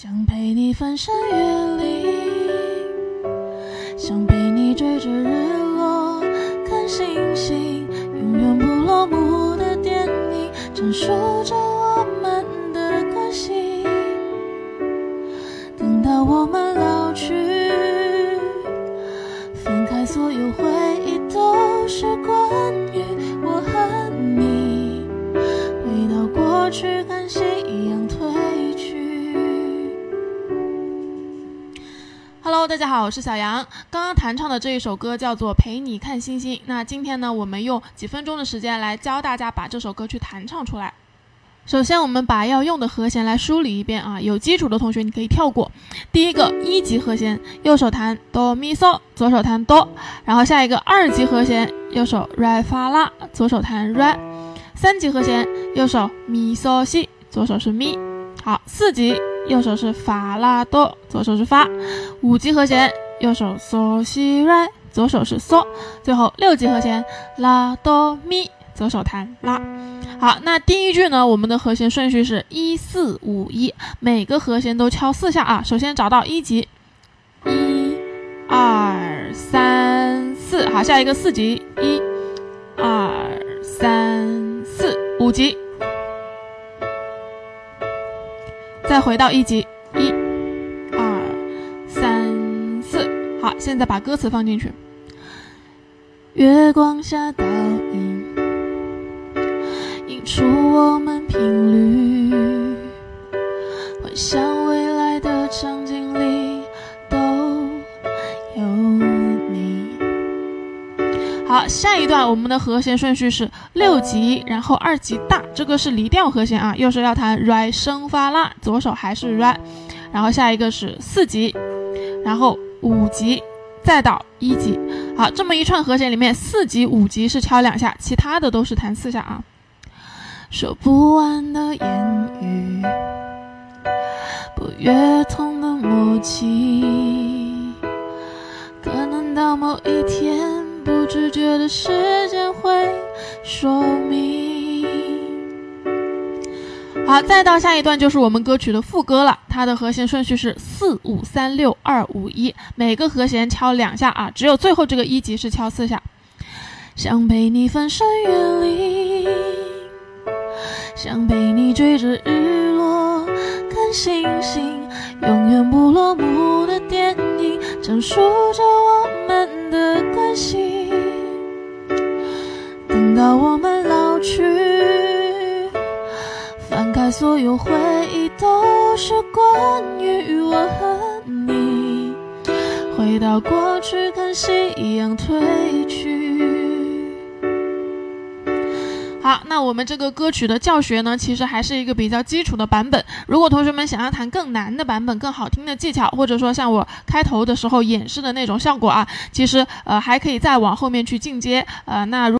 想陪你翻山越岭，想陪你追着日落看星星，永远不落幕的电影，讲述着我们的关系。等到我们老去，分开，所有回忆都是关于我和你。回到过去，看夕 Hello，大家好，我是小杨。刚刚弹唱的这一首歌叫做《陪你看星星》。那今天呢，我们用几分钟的时间来教大家把这首歌去弹唱出来。首先，我们把要用的和弦来梳理一遍啊。有基础的同学你可以跳过。第一个一级和弦，右手弹哆咪嗦，左手弹哆。然后下一个二级和弦，右手 re 发拉，左手弹 re。三级和弦，右手咪嗦西，左手是咪。好，四级右手是发拉哆，左手是发。五级和弦，右手嗦西 re，左手是嗦。最后六级和弦拉哆咪，左手弹拉。好，那第一句呢，我们的和弦顺序是一四五一，每个和弦都敲四下啊。首先找到一级，一、二、三、四。好，下一个四级，一、二、三、四。五级，再回到一级，一、二、三、四。好，现在把歌词放进去。月光下倒影，映出我们平好，下一段我们的和弦顺序是六级，然后二级大，这个是离调和弦啊，右手要弹 re 升发拉，左手还是 re，然后下一个是四级，然后五级，再到一级。好，这么一串和弦里面，四级、五级是敲两下，其他的都是弹四下啊。说不完的言语，不约通的默契，可能到某一天，不自觉的时间会说明。好，再到下一段就是我们歌曲的副歌了，它的和弦顺序是四五三六二五一，每个和弦敲两下啊，只有最后这个一级是敲四下。想陪你翻山越岭，想陪你追着日落看星星，永远不落幕的电影，讲述着我们的关系。到我们老去。翻开所有回忆，都是关于我和你。回到过去，看夕阳褪去。好，那我们这个歌曲的教学呢，其实还是一个比较基础的版本。如果同学们想要弹更难的版本、更好听的技巧，或者说像我开头的时候演示的那种效果啊，其实呃还可以再往后面去进阶。呃，那如